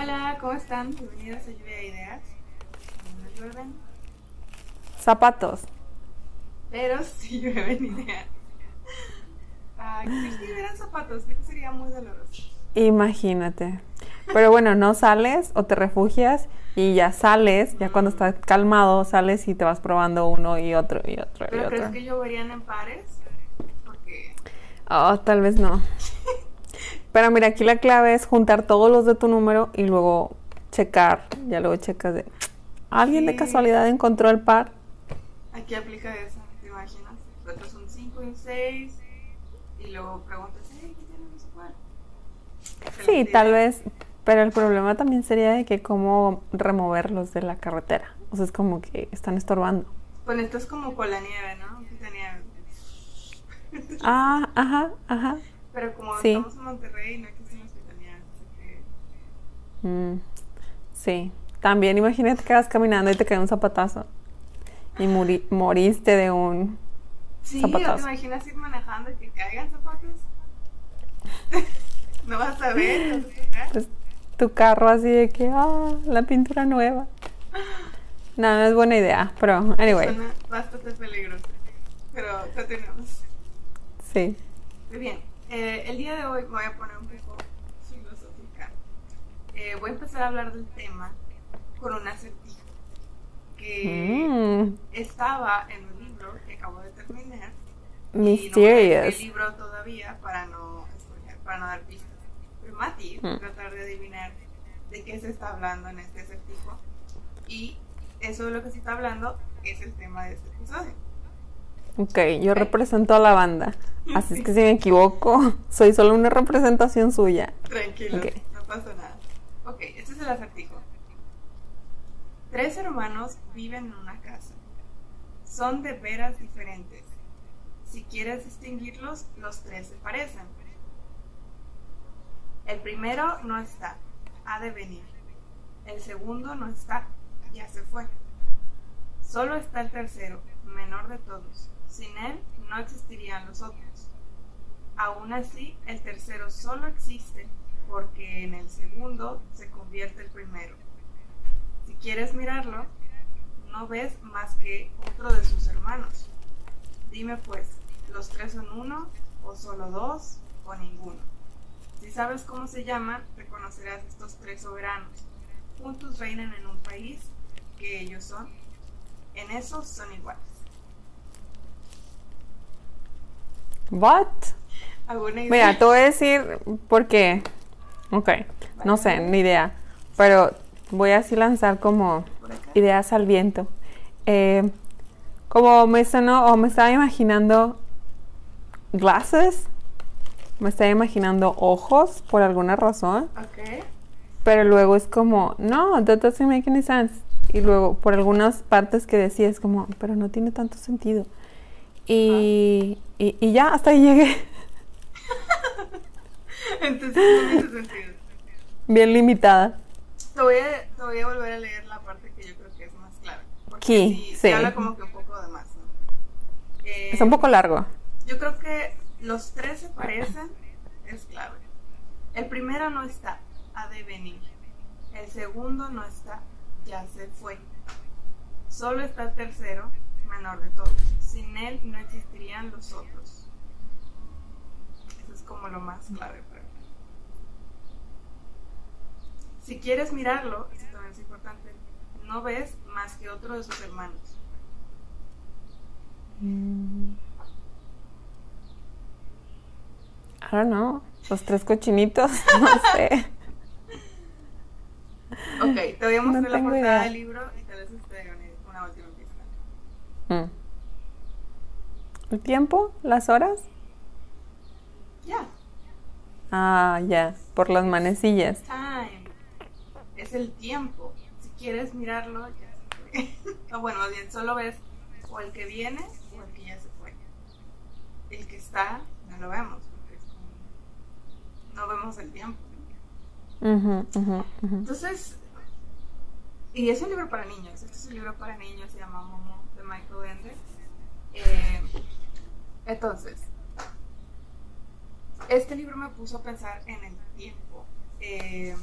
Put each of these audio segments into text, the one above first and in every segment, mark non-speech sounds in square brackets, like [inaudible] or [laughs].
Hola, ¿cómo están? Bienvenidos a Lluvia de Ideas. Llueven, Zapatos. pero [laughs] sí llueven ideas. Ah, si llovieran zapatos, creo que sería muy doloroso. Imagínate. Pero bueno, no sales o te refugias y ya sales, ya cuando estás calmado, sales y te vas probando uno y otro y otro y ¿Pero crees otro. que lloverían en pares? Porque Oh, tal vez no. [laughs] Pero mira, aquí la clave es juntar todos los de tu número y luego checar. Ya luego checas de. ¿Alguien de casualidad encontró el par? aquí aplica eso, ¿te imaginas? Encuentras un 5 y un 6 y luego preguntas, hey, ¿qué tenemos igual? Sí, tal vez. Pero el problema también sería de que cómo removerlos de la carretera. O sea, es como que están estorbando. Pues esto es como con la nieve, ¿no? Te nieve. Ah, ajá, ajá. Pero como Sí. estamos en Monterrey, no que... Mm, sí. También imagínate que vas caminando y te cae un zapatazo. Y muri- moriste de un... Sí, ¿o Zapatazo. ¿te imaginas ir manejando y que caigan zapatos? [laughs] no vas a ver, pues, tu carro así de que, ah, la pintura nueva. No, no es buena idea, pero anyway, Suena bastante peligroso. Pero continuamos. sí. Muy bien, eh, el día de hoy voy a poner un poco filosófica. Eh, voy a empezar a hablar del tema con un acertijo que Mm, estaba en un libro que acabo de terminar. Y no mysterious. el libro todavía para no, para no dar pistas. Pero Mati Mm. tratar de adivinar de qué se está hablando en este acertijo. Y eso de lo que se está hablando es el tema de este episodio. Ok, yo represento a la banda. Así es que si me equivoco, [laughs] soy solo una representación suya. Tranquilo, Ok. no pasa nada. Ok, este es el acertijo. Tres hermanos viven en una casa. Son de veras diferentes. Si quieres distinguirlos, los tres se parecen. El primero no está, ha de venir. El segundo no está, ya se fue. Solo está el tercero, menor de todos. Sin él no existirían los otros. Aún así, el tercero solo existe porque en el segundo se convierte el primero. Si quieres mirarlo, no ves más que otro de sus hermanos. Dime pues, ¿los tres son uno, o solo dos, o ninguno? Si sabes cómo se llaman, reconocerás estos tres soberanos. Juntos reinan en un país que ellos son. En eso son iguales. What? Mira, te voy a decir por qué. Ok, no sé, ni idea. Pero voy así lanzar como ideas al viento. Eh, como me sonó o me estaba imaginando glasses, me estaba imaginando ojos por alguna razón, Ok. pero luego es como, no, that doesn't make any sense. Y luego por algunas partes que decía es como, pero no tiene tanto sentido. Y, y, y ya, hasta ahí llegué. [laughs] Entonces no sentido. Bien limitada. Te voy, a, te voy a volver a leer la parte que yo creo que es más clave. Porque Sí, habla como que un poco de más, ¿no? Eh, Es un poco largo. Yo creo que los tres se parecen, es clave. El primero no está, ha de venir. El segundo no está, ya se fue. Solo está el tercero, menor de todos. Sin él no existirían los otros. Eso es como lo más clave para mí. Si quieres mirarlo, eso también es importante, no ves más que otro de sus hermanos. Mm. I don't know. Los tres cochinitos, [laughs] no sé. Ok, te voy a mostrar la portada idea. del libro y tal vez te dé una, una última pista. Mm. ¿El tiempo? ¿Las horas? Ya, Ah, ya. Por las manecillas. time. Es el tiempo. Si quieres mirarlo, ya se fue. [laughs] bueno, bien, solo ves o el que viene o el que ya se fue. El que está, no lo vemos, porque no vemos el tiempo. Ujú. Entonces, y es un libro para niños. Este es un libro para niños, se llama Momo, de Michael Ende. Eh, entonces, este libro me puso a pensar en el tiempo. Eh,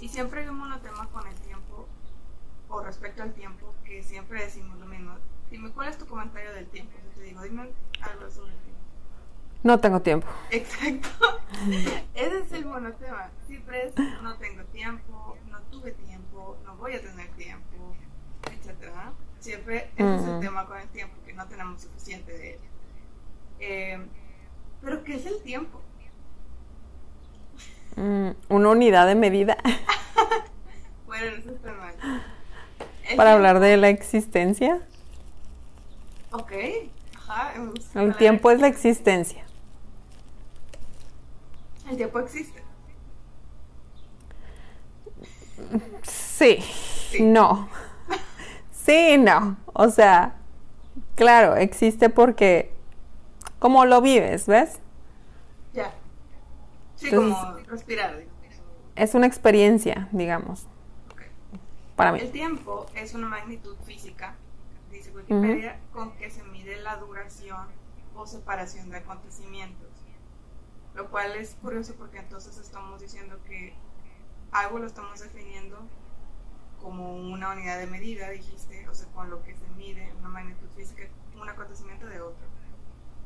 Y siempre hay un monotema con el tiempo, o respecto al tiempo, que siempre decimos lo mismo. Dime, ¿cuál es tu comentario del tiempo? Yo te digo, dime algo sobre el tiempo. No tengo tiempo. Exacto. [laughs] Ese es el monotema. Siempre es no tengo tiempo, no tuve tiempo, no voy a tener tiempo, etc. Siempre ese es el tema con el tiempo, que no tenemos suficiente de él. Eh, Pero, ¿qué es el tiempo? Mm, una unidad de medida [laughs] Bueno, eso está mal. El para tiempo- hablar de la existencia. Ok, ajá, me gusta El tiempo es la existencia. El tiempo existe. Sí, Sí. no. Sí, no. O sea, claro, existe porque como lo vives, ¿ves? Ya. Sí, Entonces- como respirar. Es una experiencia, digamos, Ok. para El mí. tiempo es una magnitud física, dice Wikipedia, con que se mide la duración o separación de acontecimientos. Lo cual es curioso porque entonces estamos diciendo que algo lo estamos definiendo como una unidad de medida, dijiste, o sea, con lo que se mide una magnitud física, un acontecimiento de otro.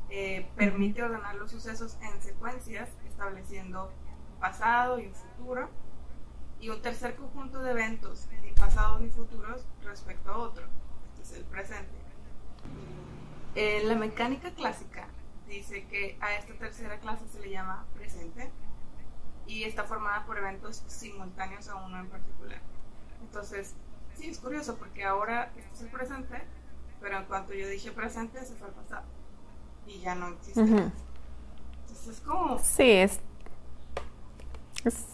Eh, permite ordenar los sucesos en secuencias, estableciendo un pasado y un futuro, y un tercer conjunto de eventos, ni pasados ni futuros, respecto a otro. Este es el presente. Eh, la mecánica clásica dice que a esta tercera clase se le llama presente y está formada por eventos simultáneos a uno en particular. Entonces, sí, es curioso porque ahora este es el presente, pero en cuanto yo dije presente, se fue al pasado y ya no existe. Entonces es como, Sí, es, es-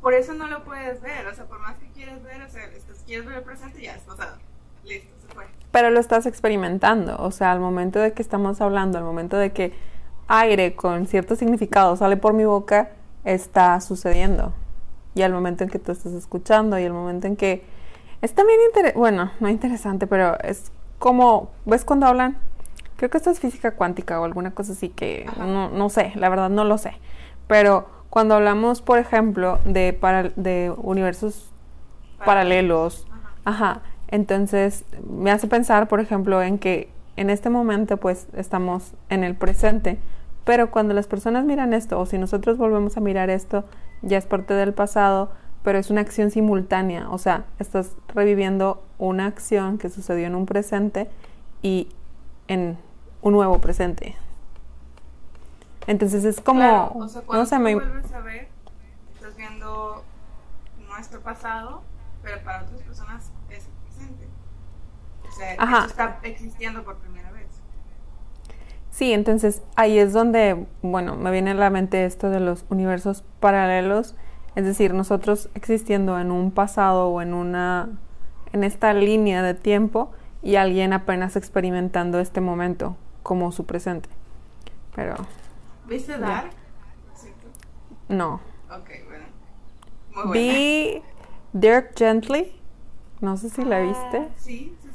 por eso no lo puedes ver, o sea, por más que quieres ver, o sea, quieres ver el presente, ya es pasado. Listo, se fue. Pero lo estás experimentando, o sea, al momento de que estamos hablando, al momento de que aire con cierto significado sale por mi boca, está sucediendo. Y al momento en que tú estás escuchando y el momento en que es también interesante, bueno, no interesante, pero es como, ¿ves cuando hablan? Creo que esto es física cuántica o alguna cosa así que no, no sé, la verdad no lo sé. Pero cuando hablamos, por ejemplo, de, para, de universos paralelos, Ajá. Ajá, entonces me hace pensar, por ejemplo, en que en este momento pues estamos en el presente, pero cuando las personas miran esto, o si nosotros volvemos a mirar esto, ya es parte del pasado, pero es una acción simultánea, o sea, estás reviviendo una acción que sucedió en un presente y en un nuevo presente. Entonces es como, Claro, o sea, cuando no sé, tú me... vuelves a ver, estás viendo nuestro pasado, pero para otras personas es el presente. O sea, Ajá. eso está existiendo por primera vez. Sí, entonces ahí es donde, bueno, me viene a la mente esto de los universos paralelos, es decir, nosotros existiendo en un pasado o en una, en esta línea de tiempo y alguien apenas experimentando este momento como su presente. Pero ¿Viste Ya. Dark? No. Ok, bueno. Muy buena. Vi Dirk Gently, no sé si la Ah, viste, sí, sí.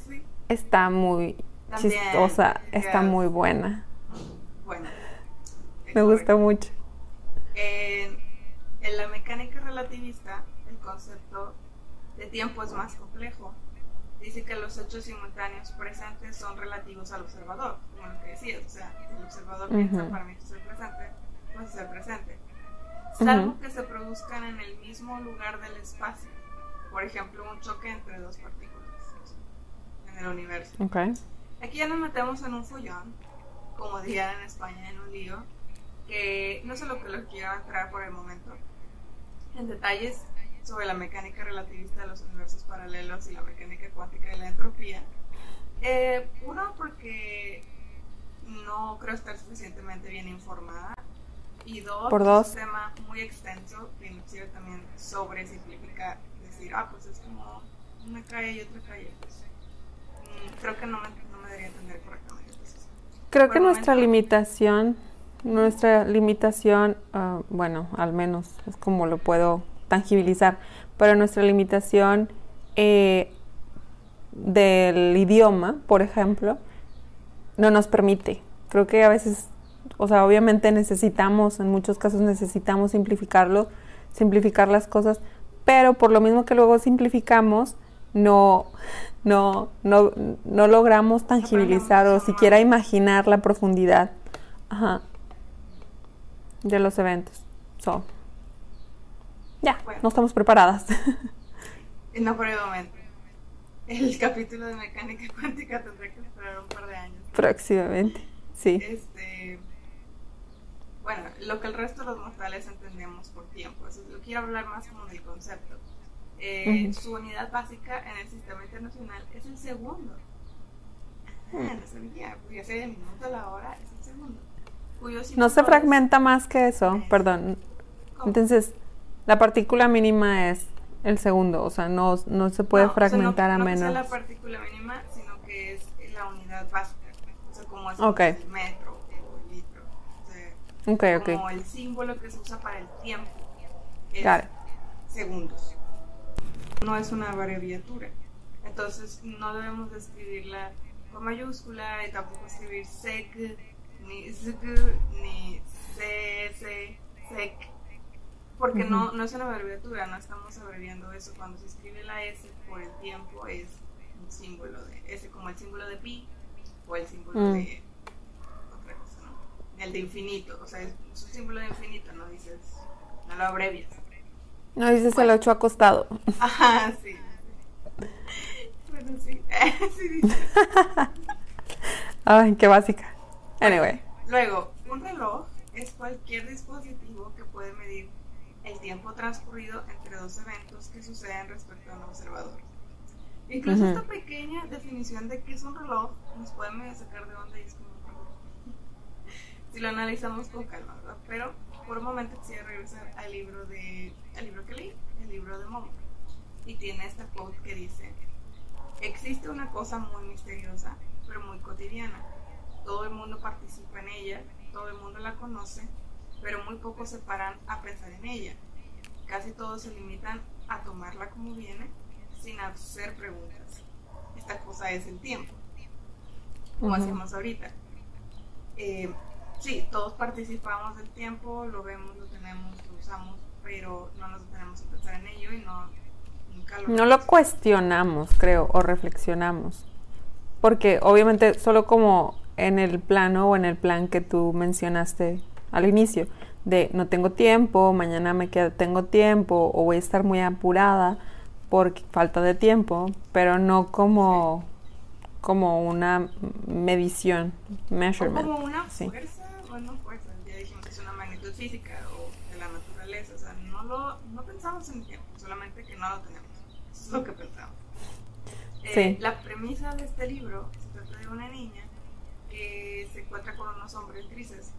Está muy También, chistosa, está muy buena, Bueno. me gusta mucho. En, en la mecánica relativista, el concepto de tiempo es más complejo. Dice que los hechos simultáneos presentes son relativos al observador, como lo que decías. O sea, si el observador piensa Ujú. para mí que es el presente, pues es el presente. Salvo Ujú. que se produzcan en el mismo lugar del espacio. Por ejemplo, un choque entre dos partículas el universo. Ok. Aquí ya nos metemos en un follón, como dirían en España, en un lío, que no sé lo que lo quiero entrar por el momento, en detalles sobre la mecánica relativista de los universos paralelos y la mecánica cuántica de la entropía. Eh, uno, porque no creo estar suficientemente bien informada. Y dos, Por es dos. un tema muy extenso que inclusive también sobre simplificar, decir, ah, pues es como una calle y otra calle. Pues, creo que no me, no me debería entender correctamente. Entonces, Creo que nuestra limitación, nuestra limitación, ah, bueno, al menos es como lo puedo tangibilizar, pero nuestra limitación eh, del idioma, por ejemplo, no nos permite. Creo que a veces, o sea, obviamente necesitamos, en muchos casos necesitamos simplificarlo. simplificar las cosas, pero por lo mismo que luego simplificamos, no, no, no, no logramos tangibilizar o siquiera imaginar la profundidad ajá, de los eventos. So, ya, no estamos preparadas. [laughs] No por el momento. El capítulo de mecánica cuántica tendrá que esperar un par de años. Próximamente, sí. Este, bueno, lo que el resto de los mortales entendemos por tiempo. Eso, quiero hablar más como del concepto. Eh, Su unidad básica en el sistema internacional es el segundo. Ah, no sabía, ya sea el minuto a la hora, es el segundo. no se fragmenta más que eso, perdón. Entonces, la partícula mínima es el segundo, o sea, no, no se puede fragmentar a menos. No es la partícula mínima, sino que es la unidad básica, o sea, como es el metro o el litro. O sea, como el símbolo que se usa para el tiempo es segundos. No es una abreviatura. Entonces, no debemos escribirla con mayúscula y tampoco escribir sec, ni zg, ni cs, sec porque no, no es una abreviatura, no estamos abreviando eso. Cuando se escribe la S por el tiempo es un símbolo de S, como el símbolo de pi o el símbolo mm. de otra cosa, ¿no? El de infinito, o sea, es un símbolo de infinito, no dices, no lo abrevias. No dices el 8 acostado. Ajá, sí. Bueno, sí, [laughs] sí dices. Ay, qué básica. Anyway. Luego, un reloj es cualquier dispositivo que puede medir el tiempo transcurrido entre dos eventos que suceden respecto a un observador. Incluso esta pequeña definición de qué es un reloj nos puede medio sacar de onda y es como [laughs] si lo analizamos con calma, ¿verdad? Pero por un momento quisiera regresar al libro, de, al libro que leí, el libro de Momo. Y tiene esta quote que dice, existe una cosa muy misteriosa, pero muy cotidiana. Todo el mundo participa en ella, todo el mundo la conoce, pero muy pocos se paran a pensar en ella. Casi todos se limitan a tomarla como viene sin hacer preguntas. Esta cosa es el tiempo, como hacemos ahorita. Eh, sí, todos participamos del tiempo, lo vemos, lo tenemos, lo usamos, pero no nos detenemos a pensar en ello y no, nunca lo... No lo cuestionamos, creo, o reflexionamos. Porque obviamente solo como en el plano o en el plan que tú mencionaste al inicio, de no tengo tiempo, mañana me quedo, tengo tiempo o voy a estar muy apurada por falta de tiempo, pero no como, como una medición, measurement. como una fuerza, bueno, fuerza, ya dijimos que es una magnitud física o de la naturaleza, o sea, no, lo, no pensamos en el tiempo, solamente que no lo tenemos, eso es lo que pensamos. Eh, la premisa de este libro se trata de una niña que se encuentra con unos hombres grises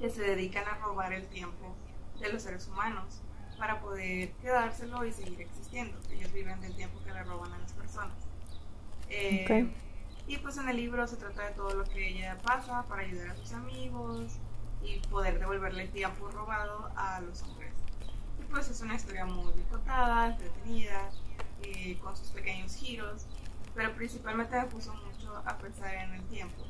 que se dedican a robar el tiempo de los seres humanos para poder quedárselo y seguir existiendo. Ellos viven del tiempo que le roban a las personas. Eh, y pues en el libro se trata de todo lo que ella pasa para ayudar a sus amigos y poder devolverle el tiempo robado a los hombres. Y pues es una historia muy contada, entretenida, eh, con sus pequeños giros, pero principalmente me puso mucho a pensar en el tiempo.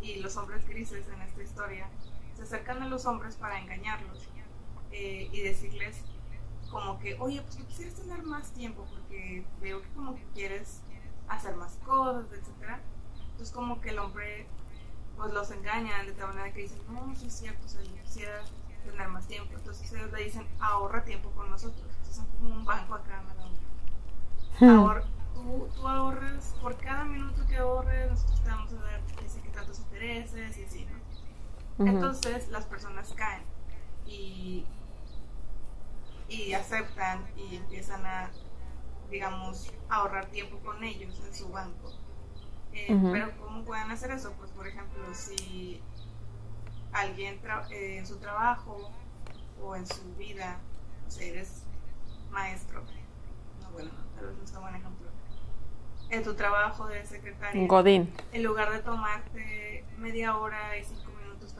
Y los hombres grises en esta historia se acercan a los hombres para engañarlos eh, y decirles como que, oye, pues quisieras tener más tiempo porque veo que como que quieres hacer más cosas, etc. Entonces como que el hombre pues los engañan de tal manera que dicen, no, sí es cierto, o sea, yo quisiera tener más tiempo. Entonces ellos le dicen, ahorra tiempo con nosotros. Entonces son como un banco acá, ¿no? Hmm. tú, tú, ahorras, por cada minuto que ahorres, nosotros te vamos a dar, que tantos intereses y así, ¿no? Entonces las personas caen y, y aceptan y empiezan a, digamos, ahorrar tiempo con ellos en su banco. Eh, pero ¿cómo pueden hacer eso? Pues por ejemplo, si alguien eh, en su trabajo o en su vida, o sea, eres maestro, no, bueno, tal vez no está buen ejemplo, en tu trabajo de secretaria, Godín. en lugar de tomarte media hora y cinco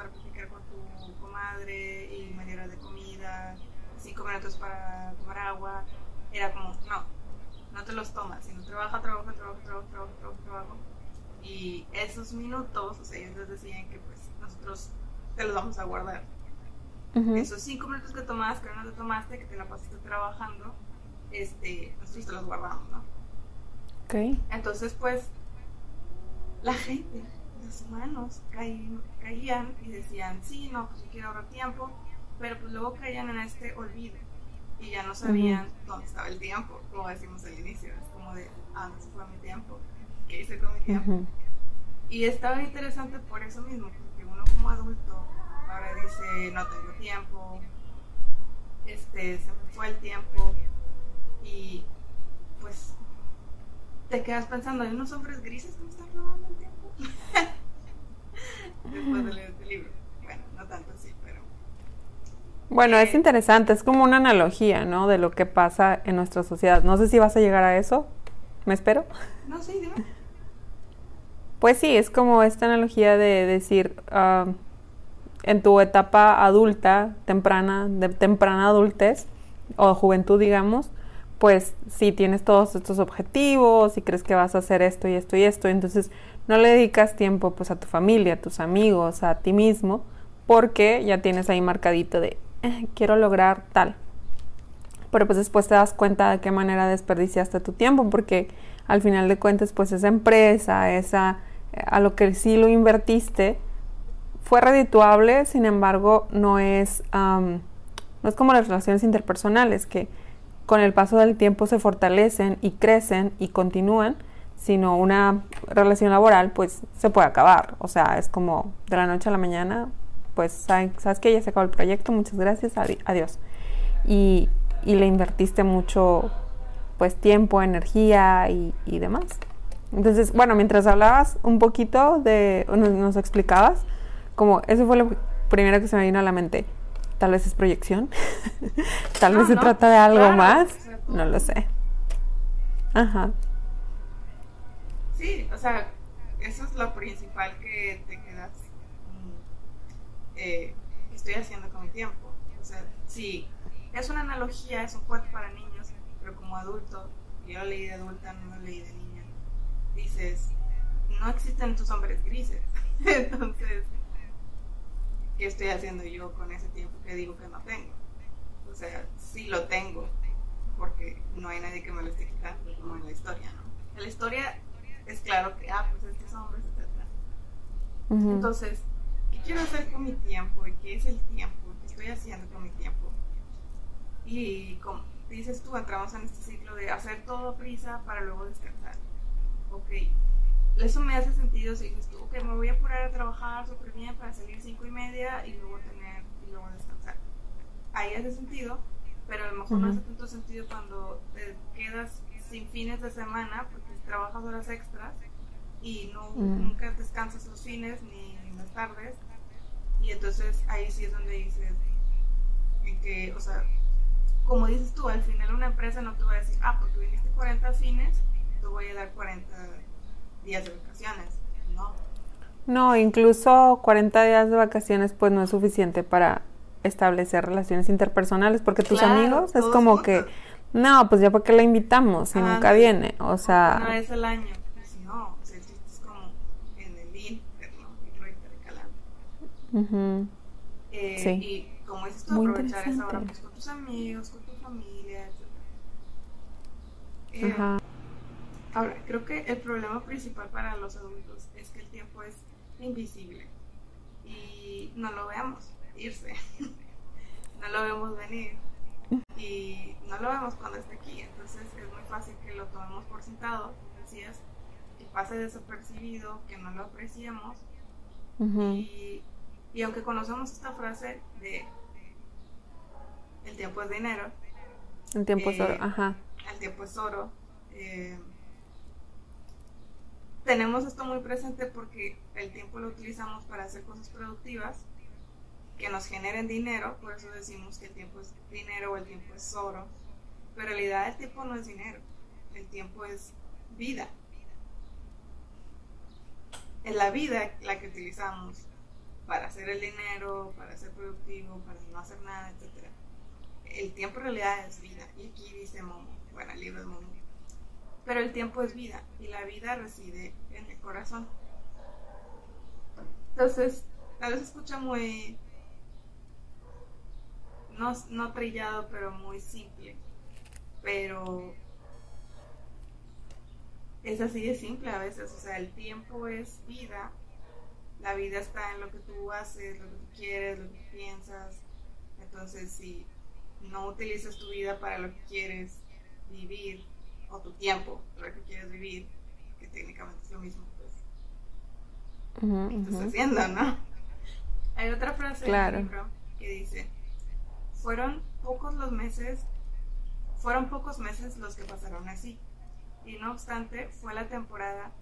para platicar con tu comadre y media hora de comida, cinco minutos para tomar agua. Era como, no, no te los tomas, sino trabaja, trabaja, trabaja, trabaja, trabaja, trabaja, trabaja. Y esos minutos, o sea, ellos decían que pues nosotros te los vamos a guardar. esos cinco minutos que tomaste, que no te tomaste, que te la pasaste trabajando, este, nosotros te los guardamos, ¿no? Ok. Entonces, pues, la gente, los humanos, caían y decían, sí, no, pues yo quiero ahorrar tiempo, pero pues luego caían en este olvido y ya no sabían dónde estaba el tiempo, como decimos al inicio, es como de, ah, no se fue mi tiempo, ¿qué hice con mi tiempo? Y estaba interesante por eso mismo, porque uno como adulto ahora dice, no tengo tiempo, este, se me fue el tiempo y pues te quedas pensando, hay unos hombres grises que me están robando el tiempo. [laughs] Después de leer este libro. Bueno, no tanto así, pero... Bueno, es interesante, es como una analogía, ¿no? De lo que pasa en nuestra sociedad. No sé si vas a llegar a eso. ¿Me espero? No, sí, dime. Pues sí, es como esta analogía de decir, ah, en tu etapa adulta, temprana, de temprana adultez o juventud, digamos, pues si tienes todos estos objetivos y crees que vas a hacer esto y esto y esto, entonces no le dedicas tiempo pues a tu familia, a tus amigos, a ti mismo, porque ya tienes ahí marcadito de eh, quiero lograr tal. Pero pues después te das cuenta de qué manera desperdiciaste tu tiempo, porque al final de cuentas pues esa empresa, esa a lo que sí lo invertiste, fue redituable, sin embargo, no es, no es como las relaciones interpersonales, que con el paso del tiempo se fortalecen y crecen y continúan, sino una relación laboral, pues se puede acabar. O sea, es como de la noche a la mañana, pues sabes que ya se acabó el proyecto, muchas gracias, adiós. Y, y le invertiste mucho, pues tiempo, energía y, y demás. Entonces, bueno, mientras hablabas un poquito de, nos explicabas, como eso fue lo primero que se me vino a la mente. Tal vez es proyección. [laughs] Tal vez se trata de algo más. no lo sé. Ajá. Sí, o sea, eso es lo principal que te quedas. Eh, estoy haciendo con mi tiempo. O sea, sí, es una analogía, es un cuento para niños, pero como adulto, yo lo leí de adulta, no lo leí de niña, dices, no existen tus hombres grises. [laughs] Entonces, ¿qué estoy haciendo yo con ese tiempo que digo que no tengo? O sea, sí lo tengo, porque no hay nadie que me lo esté quitando, como en la historia, ¿no? En la historia es claro que, ah, pues estos hombres, etc. Entonces, ¿qué quiero hacer con mi tiempo? ¿Y qué es el tiempo? ¿Qué estoy haciendo con mi tiempo? Y como dices tú, entramos en este ciclo de hacer todo prisa para luego descansar. Ok, eso me hace sentido si dices tú, que me voy a apurar a trabajar súper bien para salir cinco y media y luego tener y luego descansar. Ahí hace sentido, pero a lo mejor no hace tanto sentido cuando te quedas sin fines de semana porque trabajas horas extras y no, nunca descansas los fines ni las tardes. Y entonces ahí sí es donde dices, en que, o sea, como dices tú, al final una empresa no te va a decir, ah, porque viniste 40 fines, te voy a dar 40 días de vacaciones. No. No, incluso 40 días de vacaciones pues no es suficiente para establecer relaciones interpersonales porque tus amigos es como que no, pues ya porque la invitamos si nunca viene, o sea, una vez al año, pues no, o sea, es como en el Inter, ¿no? Uh eh, sí. Y como dices tú, aprovechar esa hora pues, con tus amigos, con tu familia, etc. Eh, Ajá. Ahora, creo que el problema principal para los adultos es que el tiempo es invisible y no lo vemos irse, [laughs] no lo vemos venir y no lo vemos cuando está aquí, entonces es muy fácil que lo tomemos por sentado, decías, que pase desapercibido, que no lo apreciemos y, y, aunque conocemos esta frase de el tiempo es dinero, el tiempo es oro, eh, ajá. El tiempo es oro. Eh, tenemos esto muy presente porque el tiempo lo utilizamos para hacer cosas productivas que nos generen dinero, por eso decimos que el tiempo es dinero o el tiempo es oro, pero en realidad el tiempo no es dinero, el tiempo es vida. En la vida la que utilizamos para hacer el dinero, para ser productivo, para no hacer nada, etc. El tiempo en realidad es vida. Y aquí dice Momo, bueno, el libro de Momo, pero el tiempo es vida y la vida reside en el corazón. Entonces, vez se escucha muy no, no trillado, pero muy simple. Pero es así de simple a veces, o sea, el tiempo es vida, la vida está en lo que tú haces, lo que tú quieres, lo que piensas, entonces si no utilizas tu vida para lo que quieres vivir, o tu tiempo lo que quieres vivir, que técnicamente es lo mismo, pues, estás haciendo, ¿no? Hay otra frase en el libro que dice, fueron pocos los meses, fueron pocos meses los que pasaron así. Y no obstante fue la temporada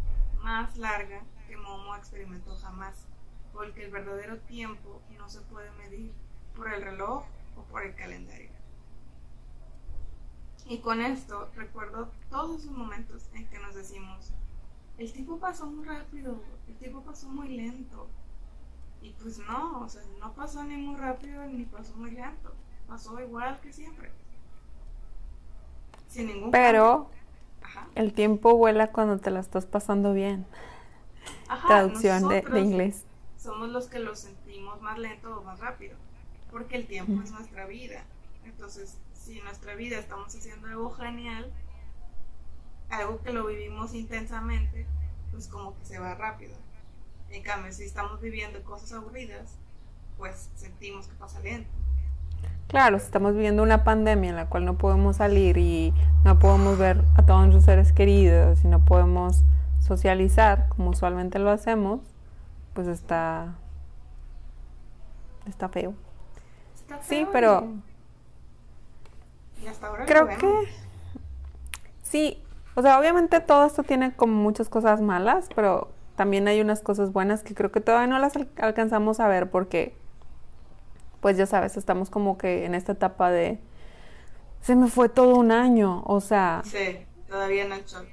más larga que Momo experimentó jamás, porque el verdadero tiempo no se puede medir por el reloj o por el calendario. Y con esto recuerdo todos esos momentos en que nos decimos, el tiempo pasó muy rápido, el tiempo pasó muy lento. Y pues no, o sea, no pasó ni muy rápido ni pasó muy lento, pasó igual que siempre. Sin ningún Pero el tiempo vuela cuando te la estás pasando bien. Traducción de, inglés. Somos los que lo sentimos más lento o más rápido, porque el tiempo es nuestra vida. Entonces, si en nuestra vida estamos haciendo algo genial, algo que lo vivimos intensamente, pues como que se va rápido. En cambio, si estamos viviendo cosas aburridas, pues sentimos que pasa lento. Claro, estamos viviendo una pandemia en la cual no podemos salir y no podemos ver a todos nuestros seres queridos y no podemos socializar como usualmente lo hacemos, pues está está feo. sí, pero creo que sí, o sea, obviamente todo esto tiene como muchas cosas malas, pero también hay unas cosas buenas que creo que todavía no las alcanzamos a ver porque pues ya sabes, estamos como que en esta etapa de, se me fue todo un año, o sea... Sí, todavía no shock.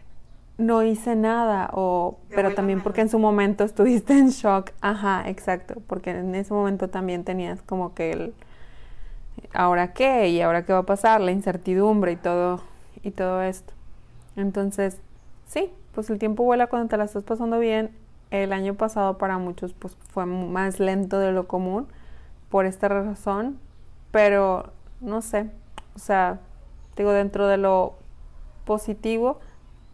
No hice nada, o, pero también porque en su momento estuviste en shock, ajá, exacto, porque en ese momento también tenías como que el, ¿ahora qué? ¿Y ahora qué va a pasar? La incertidumbre y todo, y todo esto. Entonces, sí, pues el tiempo vuela cuando te la estás pasando bien. El año pasado para muchos pues fue más lento de lo común por esta razón, pero no sé, o sea, digo, dentro de lo positivo,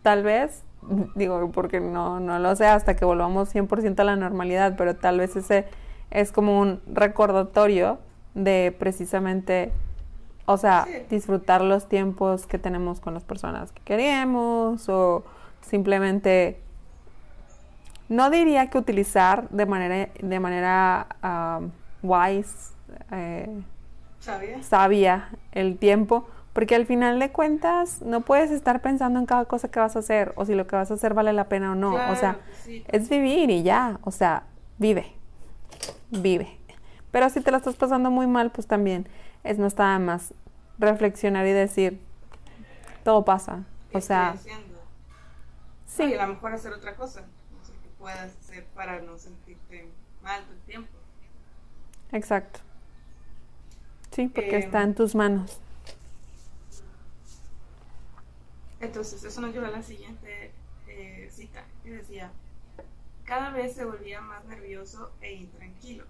tal vez, [laughs] digo, porque no, no lo sé hasta que volvamos 100% a la normalidad, pero tal vez ese es como un recordatorio de precisamente, o sea, disfrutar los tiempos que tenemos con las personas que queremos o simplemente no diría que utilizar de manera de manera wise, eh, sabia. el tiempo, porque al final de cuentas no puedes estar pensando en cada cosa que vas a hacer o si lo que vas a hacer vale la pena o no. o sea, es vivir y ya, o sea, vive, vive. Pero si te la estás pasando muy mal, pues también es no está más reflexionar y decir, todo pasa. O sea, sí. Y a lo mejor hacer otra cosa, no sé qué puedas hacer para no sentirte mal todo el tiempo. Exacto. Sí, porque está en tus manos. Entonces, eso nos lleva a la siguiente eh, cita, que decía, cada vez se volvía más nervioso e intranquilo,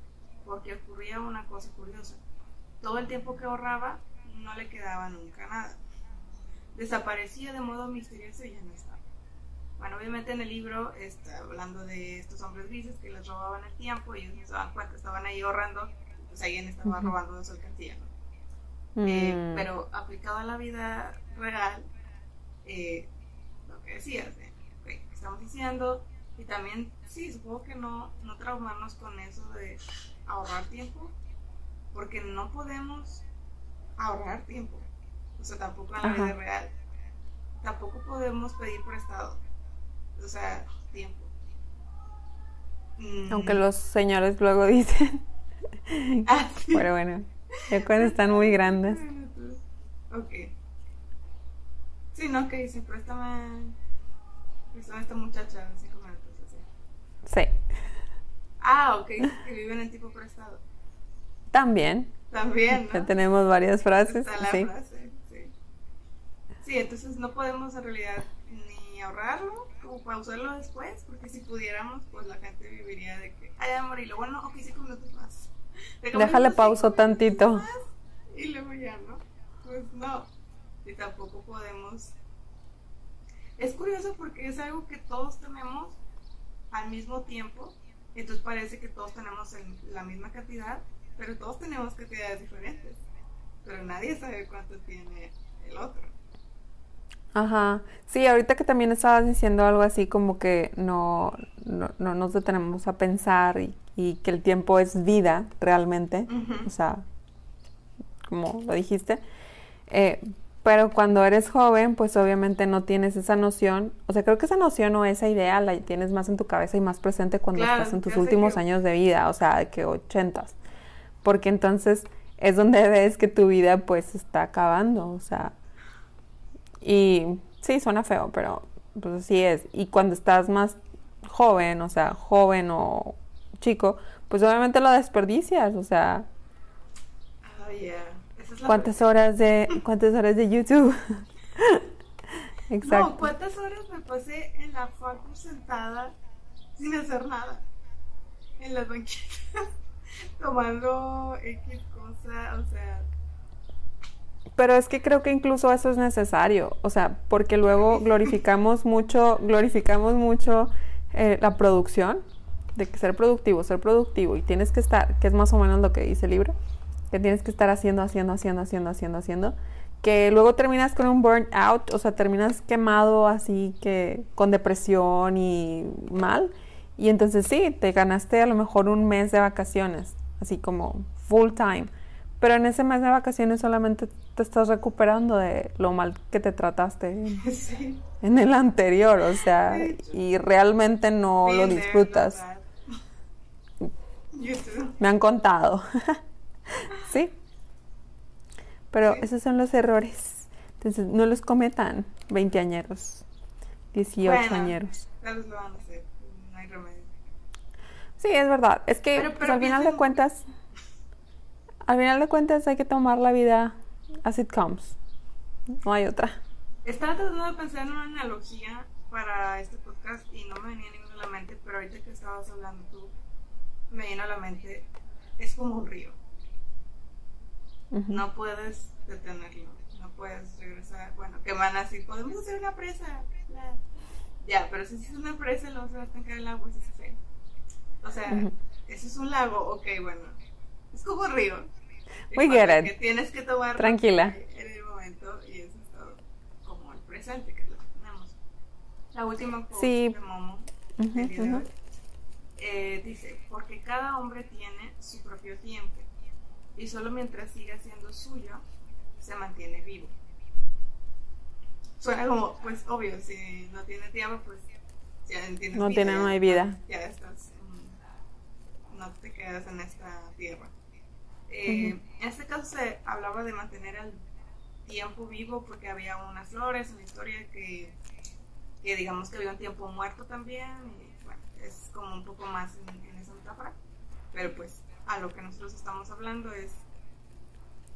porque ocurría una cosa curiosa. Todo el tiempo que ahorraba no le quedaba nunca nada. Desaparecía de modo misterioso y ya no estaba. Bueno, obviamente en el libro está hablando de estos hombres grises que les robaban el tiempo y ellos no se daban cuenta, estaban ahí ahorrando, pues alguien estaba robando de su alcancía, ¿no? Eh, mm. pero aplicado a la vida real, eh, lo que decías, ¿qué estamos diciendo? Y también, sí, supongo que no, no traumarnos con eso de ahorrar tiempo, porque no podemos ahorrar tiempo, o sea, tampoco en la vida real. Tampoco podemos pedir prestado o sea, tiempo. Aunque los señores luego [laughs] dicen. Ah, Pero bueno, ya cuando están muy grandes. Ok. Sí, no, que dice, préstame. Préstame esta muchacha cinco minutos, así. Sí. Ah, ok, que viven en tipo prestado. También. También. ¿no? Ya tenemos varias frases. Está la sí. frase, sí. Sí, entonces no podemos en realidad ni ahorrarlo como para usarlo después, porque si pudiéramos, pues la gente viviría de que, ay, amor, y lo bueno, ok, cinco minutos más. Déjale pauso tantito. y luego ya no. Pues no. Y tampoco podemos. Es curioso porque es algo que todos tenemos al mismo tiempo. Entonces parece que todos tenemos la misma cantidad, pero todos tenemos cantidades diferentes. Pero nadie sabe cuánto tiene el otro. Ajá, sí, ahorita que también estabas diciendo algo así como que no, no, no nos detenemos a pensar y, y, que el tiempo es vida realmente, o sea, como lo dijiste, eh, pero cuando eres joven, pues obviamente no tienes esa noción, o sea, creo que esa noción o esa idea la tienes más en tu cabeza y más presente cuando estás en tus últimos años de vida, o sea, de que ochentas, porque entonces es donde [laughs] ves que tu vida pues está acabando, o sea, y sí, suena feo, pero pues así es. Y cuando estás más joven, o sea, joven o chico, pues obviamente lo desperdicias, o sea. Oh, ¿Cuántas horas de cuántas horas de YouTube? [laughs] [laughs] Exacto. No, ¿cuántas horas me pasé en la facu sentada sin hacer nada? En las banquitas, [laughs] tomando X cosa, o sea, pero es que creo que incluso eso es necesario, o sea, porque luego glorificamos mucho, glorificamos mucho eh, la producción, de que ser productivo, ser productivo, y tienes que estar, que es más o menos lo que dice el libro, que tienes que estar haciendo, haciendo, haciendo, haciendo, haciendo, haciendo, que luego terminas con un burnout, o sea, terminas quemado así que con depresión y mal, y entonces sí, te ganaste a lo mejor un mes de vacaciones, así como full time pero en ese mes de vacaciones solamente te estás recuperando de lo mal que te trataste en [laughs] el anterior, o sea, y realmente no lo disfrutas. [laughs] Me han contado. [laughs] sí. Pero esos son los errores. Entonces, no los cometan veinteañeros, dieciochoañeros. Bueno, lo van a hacer, no hay remedio. Sí, es verdad. Es que pues, al final de cuentas al final de cuentas hay que tomar la vida as it comes. No hay otra. Estaba tratando de pensar en una analogía para este podcast y no me venía ninguna a la mente, pero ahorita que estabas hablando tú, me vino a la mente, es como un río. No puedes detenerlo, no puedes regresar. Bueno, que van así, podemos hacer una presa. Ya, pero si es una presa, luego se va a estancar el agua, es feo. O sea, eso es un lago, ok, bueno, es como un río. We get it. Que tienes que tomar Tranquila. en el momento y eso es todo como el presente que lo tenemos. La última cosa sí. de Momo eh, dice, porque cada hombre tiene su propio tiempo y solo mientras siga siendo suyo se mantiene vivo. Suena como, pues obvio, si no tiene tiempo, pues ya entiendes. No tiene, no hay vida. Ya estás, no te quedas en esta tierra. Eh, en este caso se hablaba de mantener el tiempo vivo porque había unas flores en la historia que, que digamos que había un tiempo muerto también. Y, bueno, es como un poco más en, en esa metáfora. Pero pues a lo que nosotros estamos hablando es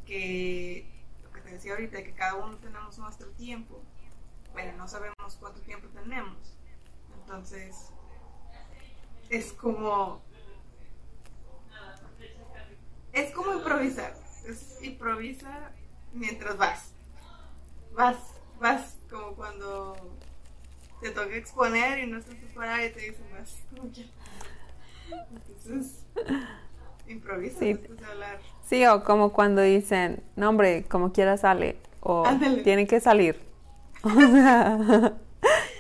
que lo que te decía ahorita, que cada uno tenemos nuestro tiempo, pero no sabemos cuánto tiempo tenemos. Entonces, es como es como improvisar. Es improvisa mientras vas. Vas, vas como cuando te toca exponer y no estás preparada y te dicen vas. Entonces, improvisa sí. de hablar. Sí, o como cuando dicen, no hombre, como quiera sale. O tiene que salir. [laughs] O sea,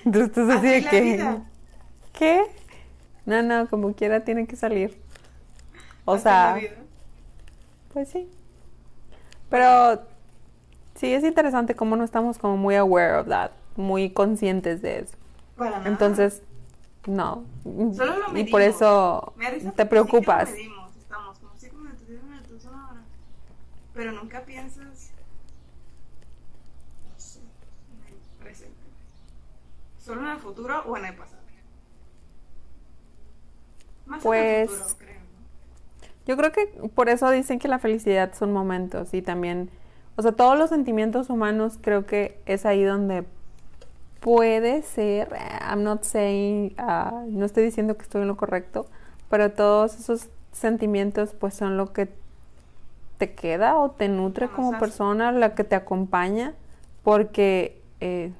entonces así, de que... ¿Qué? No, no, como quiera tiene que salir. O sea, pues sí. Pero sí es interesante cómo no estamos como muy aware of that, muy conscientes de eso. Para nada. Entonces, no. Solo lo y por eso te preocupas. Sí medimos, estamos como 5 minutos, 10 minutos, una hora. Pero nunca piensas, no sé, en el presente. Solo en el futuro o en el pasado. Más pues, en el futuro, creo. Yo creo que por eso dicen que la felicidad son momentos y también, o sea, todos los sentimientos humanos creo que es ahí donde puede ser, I'm not saying, uh, no estoy diciendo que estoy en lo correcto, pero todos esos sentimientos pues son lo que te queda o te nutre como persona, la que te acompaña, porque, eh,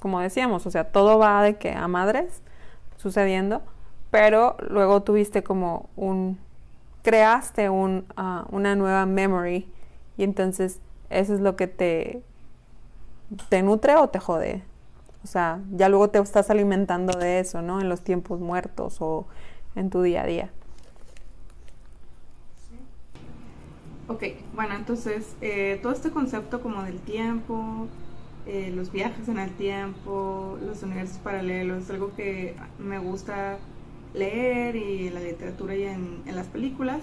como decíamos, o sea, todo va de que a madres sucediendo, pero luego tuviste como un, creaste un, ah, una nueva memory y entonces eso es lo que te, te nutre o te jode. O sea, ya luego te estás alimentando de eso, ¿no? En los tiempos muertos o en tu día a día. Ok, bueno, entonces eh, todo este concepto como del tiempo, eh, los viajes en el tiempo, los universos paralelos, es algo que me gusta leer y en la literatura y en, en las películas.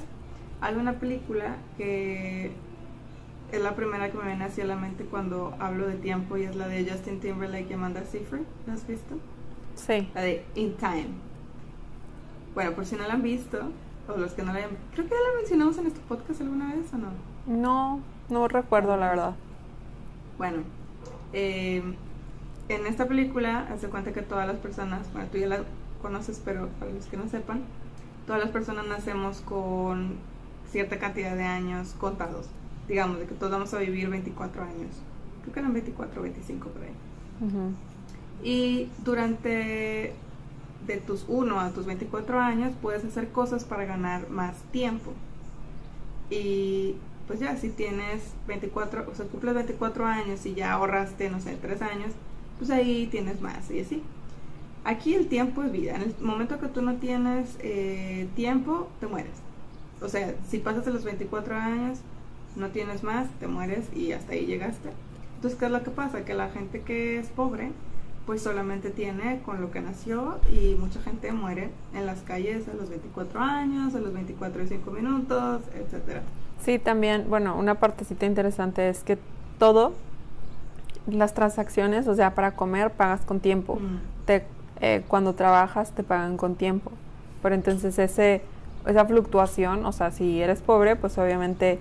Hay una película que es la primera que me viene hacia la mente cuando hablo de tiempo y es la de Justin Timberlake y Amanda Seyfried. ¿La has visto? Sí. La de In Time. Bueno, por si no la han visto, o los que no la hayan... Creo que ya la mencionamos en este podcast alguna vez o no. No, no recuerdo la verdad. Bueno, eh, en esta película hace cuenta que todas las personas, bueno, tú ya la conoces, pero para los que no sepan, todas las personas nacemos con cierta cantidad de años contados. Digamos, de que todos vamos a vivir 24 años. Creo que eran 24 o 25 por ahí. Y durante de tus 1 a tus 24 años puedes hacer cosas para ganar más tiempo. Y pues ya, si tienes 24, o sea, cumples 24 años y ya ahorraste, no sé, 3 años, pues ahí tienes más y así. Aquí el tiempo es vida. En el momento que tú no tienes eh, tiempo, te mueres. O sea, si pasas de los 24 años, no tienes más, te mueres y hasta ahí llegaste. Entonces, ¿qué es lo que pasa? Que la gente que es pobre pues solamente tiene con lo que nació y mucha gente muere en las calles a los 24 años, a los 24 y 5 minutos, etcétera. Sí, también, bueno, una partecita interesante es que todo, las transacciones, o sea, para comer pagas con tiempo. Mm. Te, eh, cuando trabajas te pagan con tiempo. Pero entonces ese, esa fluctuación, o sea, si eres pobre, pues obviamente,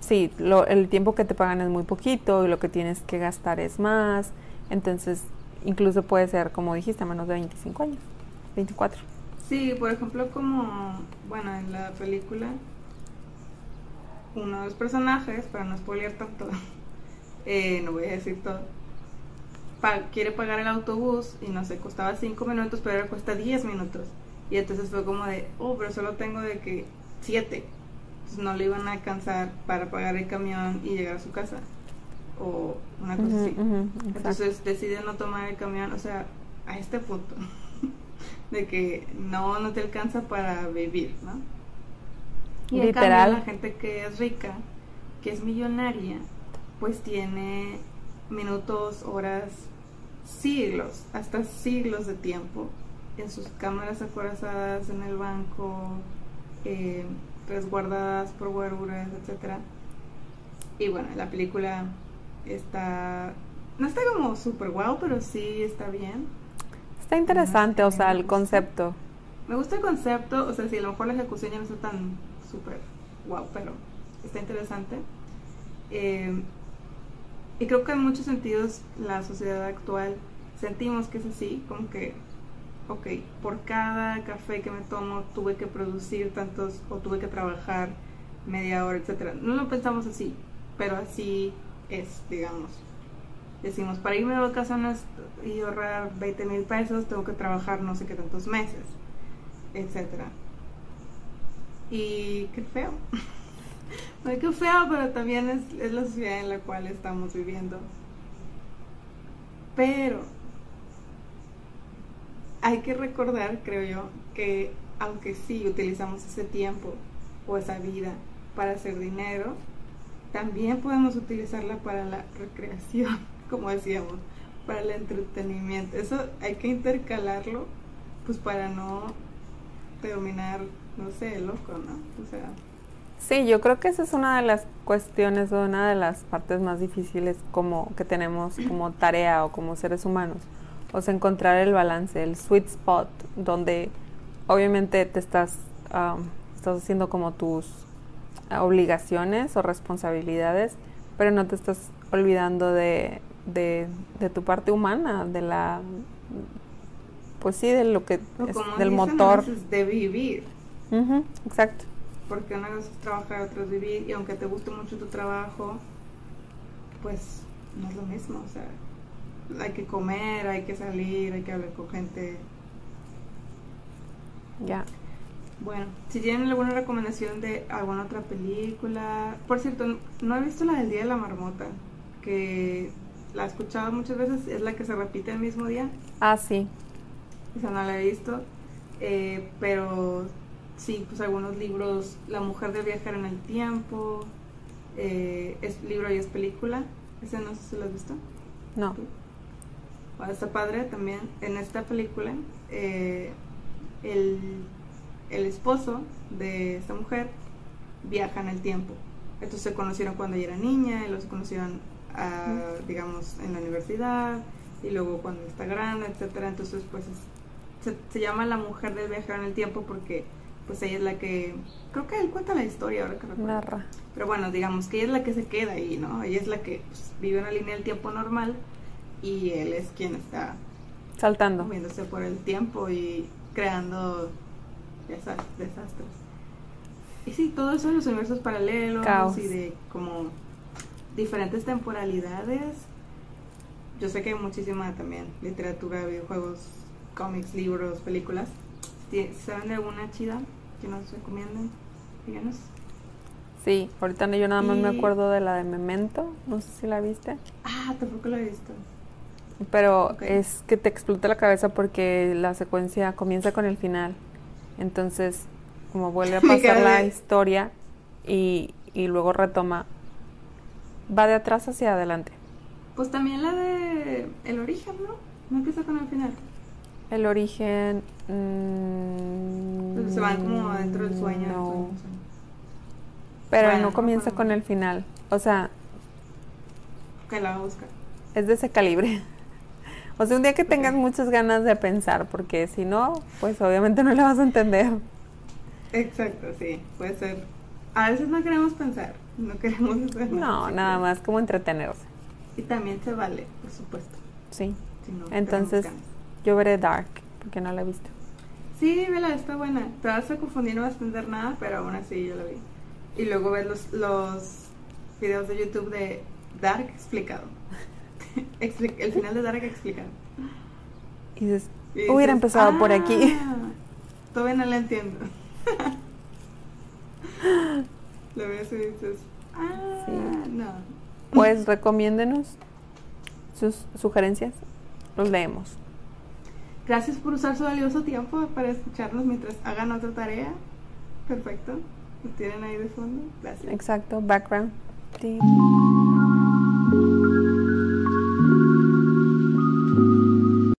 sí, lo, el tiempo que te pagan es muy poquito y lo que tienes que gastar es más entonces, incluso puede ser, como dijiste, menos de 25 años, 24. Sí, por ejemplo, como, bueno, en la película, uno de los personajes, para no spoilear tanto, [laughs] eh, no voy a decir todo, quiere pagar el autobús y no sé, costaba 5 minutos, pero ahora cuesta 10 minutos. Y entonces fue como de, oh, pero solo tengo de que 7. Entonces no le iban a alcanzar para pagar el camión y llegar a su casa o una cosa así. Entonces decide no tomar el camión, o sea, a este punto, [laughs] de que no, no te alcanza para vivir, ¿no? Y Literal. la gente que es rica, que es millonaria, pues tiene minutos, horas, siglos, hasta siglos de tiempo en sus cámaras acorazadas en el banco, eh, resguardadas por guaruras, etcétera. Y bueno, la película está, no está como súper guau, pero sí está bien. Está interesante, o sea, el concepto. Me gusta el concepto, o sea, si a lo mejor la ejecución ya no está tan súper guau, pero está interesante. Eh, y creo que en muchos sentidos la sociedad actual sentimos que es así, como que, ok, por cada café que me tomo tuve que producir tantos o tuve que trabajar media hora, etcétera. No lo pensamos así, pero así es, digamos. Decimos, para irme de vacaciones y ahorrar 20 mil pesos, tengo que trabajar no sé qué tantos meses, etcétera. Y qué feo. [laughs] no qué feo, pero también es, es la sociedad en la cual estamos viviendo. Pero hay que recordar, creo yo, que aunque sí utilizamos ese tiempo o esa vida para hacer dinero, también podemos utilizarla para la recreación, [laughs] como decíamos, para el entretenimiento. Eso hay que intercalarlo, pues para no terminar, no sé, loco, ¿no? O sea. Sí, yo creo que esa es una de las cuestiones o una de las partes más difíciles como que tenemos como [clears throat] tarea o como seres humanos. O sea, encontrar el balance, el sweet spot, donde obviamente te estás, estás haciendo como tus obligaciones o responsabilidades, pero no te estás olvidando de, de, tu parte humana, de la, pues sí, de lo que, es, del motor. De vivir. exacto. porque una cosa es trabajar, otra es vivir, y aunque te guste mucho tu trabajo, pues no es lo mismo, o sea, hay que comer, hay que salir, hay que hablar con gente. Ya. Bueno, si tienen alguna recomendación de alguna otra película, por cierto, no he visto la del Día de la Marmota, que la he escuchado muchas veces, es la que se repite el mismo día. Ah, sí. Esa no la he visto, eh, pero sí, pues algunos libros, La mujer de viajar en el tiempo, eh, es libro y es película, ese no sé si lo has visto. No. Bueno, está padre también, en esta película, eh, el, el esposo de esta mujer viaja en el tiempo. Entonces se conocieron cuando ella era niña, y los conocieron, ah, digamos, en la universidad, y luego cuando está grande, etcétera. Entonces, pues es- se, se llama la mujer del viajar en el tiempo porque, pues ella es la que, creo que él cuenta la historia ahora que recuerdo. Narra. Pero bueno, digamos que ella es la que se queda ahí, ¿no? Ella es la que pues, vive una línea del tiempo normal y él es quien está Saltando. moviéndose por el tiempo y creando desastres. Y sí, todo eso de los universos paralelos Caos. y de como diferentes temporalidades. Yo sé que hay muchísima también literatura, videojuegos, cómics, libros, películas. Si ¿Saben de alguna chida que nos recomienden? Díganos. Sí, ahorita no- yo nada más me acuerdo de la de Memento, no sé si la viste, Ah, tampoco lo he visto. pero es que te explota la cabeza porque la secuencia comienza con el final. Entonces, como vuelve a [laughs] pasar la historia y, y luego retoma, va de atrás hacia adelante. Pues también la de El origen, ¿no? No empieza con el final. El origen... mm, Pues se van como adentro del sueño. no. dentro del sueño. Pero Bueno, no comienza con el final. O sea, Que la va a buscar. es de ese calibre. O sea, un día que tengas muchas ganas de pensar, porque si no, pues obviamente no le vas a entender. Exacto, sí, puede ser. A veces no queremos pensar, no queremos hacer nada. No, nada más como entretenerse. Y también se vale, por supuesto. Sí. si no Entonces, yo veré Dark, porque no la he visto. Sí, vela, está buena. Te vas a confundir, no vas a entender nada, pero aún así yo la vi. Y luego ves los, los videos de YouTube de Dark explicado. [laughs] El final de Dark explicado. Y dices, Y hubiera dices, empezado por aquí. "Ah, [laughs] Todavía no la entiendo. [laughs] Lo ves y dices, ah, Sí. no. Pues recomiéndenos sus sugerencias. Los leemos. Gracias por usar su valioso tiempo para escucharnos mientras hagan otra tarea. Perfecto. Lo tienen ahí de fondo. Gracias. Exacto, background. Sí.